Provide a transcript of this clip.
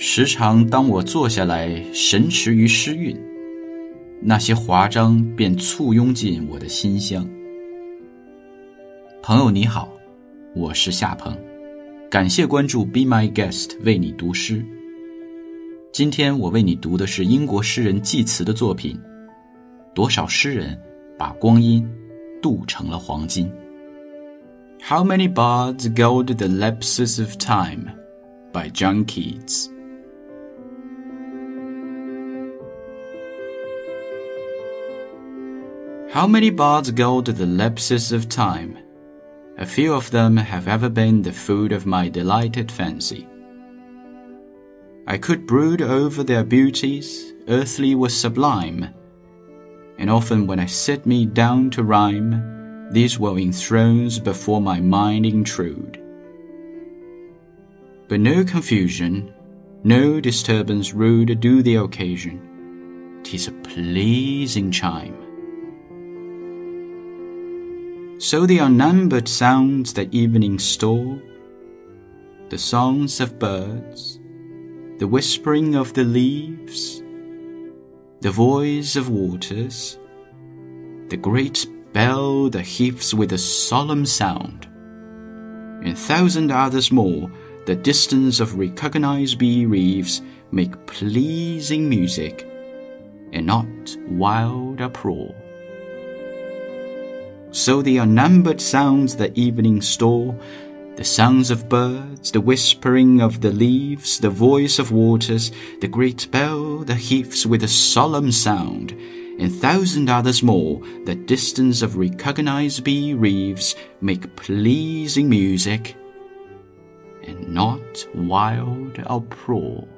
时常当我坐下来神驰于诗韵，那些华章便簇拥进我的心乡。朋友你好，我是夏鹏，感谢关注 Be My Guest 为你读诗。今天我为你读的是英国诗人济慈的作品。多少诗人把光阴镀成了黄金？How many bards gold the lapses of time? By John Keats. How many bards go to the lapses of time? A few of them have ever been the food of my delighted fancy. I could brood over their beauties, earthly was sublime, and often when I sit me down to rhyme, these will in thrones before my mind intrude. But no confusion, no disturbance rude do the occasion. Tis a pleasing chime. So the unnumbered sounds that evening store, the songs of birds, the whispering of the leaves, the voice of waters, the great bell that heaves with a solemn sound, and thousand others more, the distance of recognizance bereaves make pleasing music, and not wild uproar. So the unnumbered sounds that evening store, the sounds of birds, the whispering of the leaves, the voice of waters, the great bell that heaves with a solemn sound, and thousand others more that distance of recognizance bereaves make pleasing music, and not wild uproar.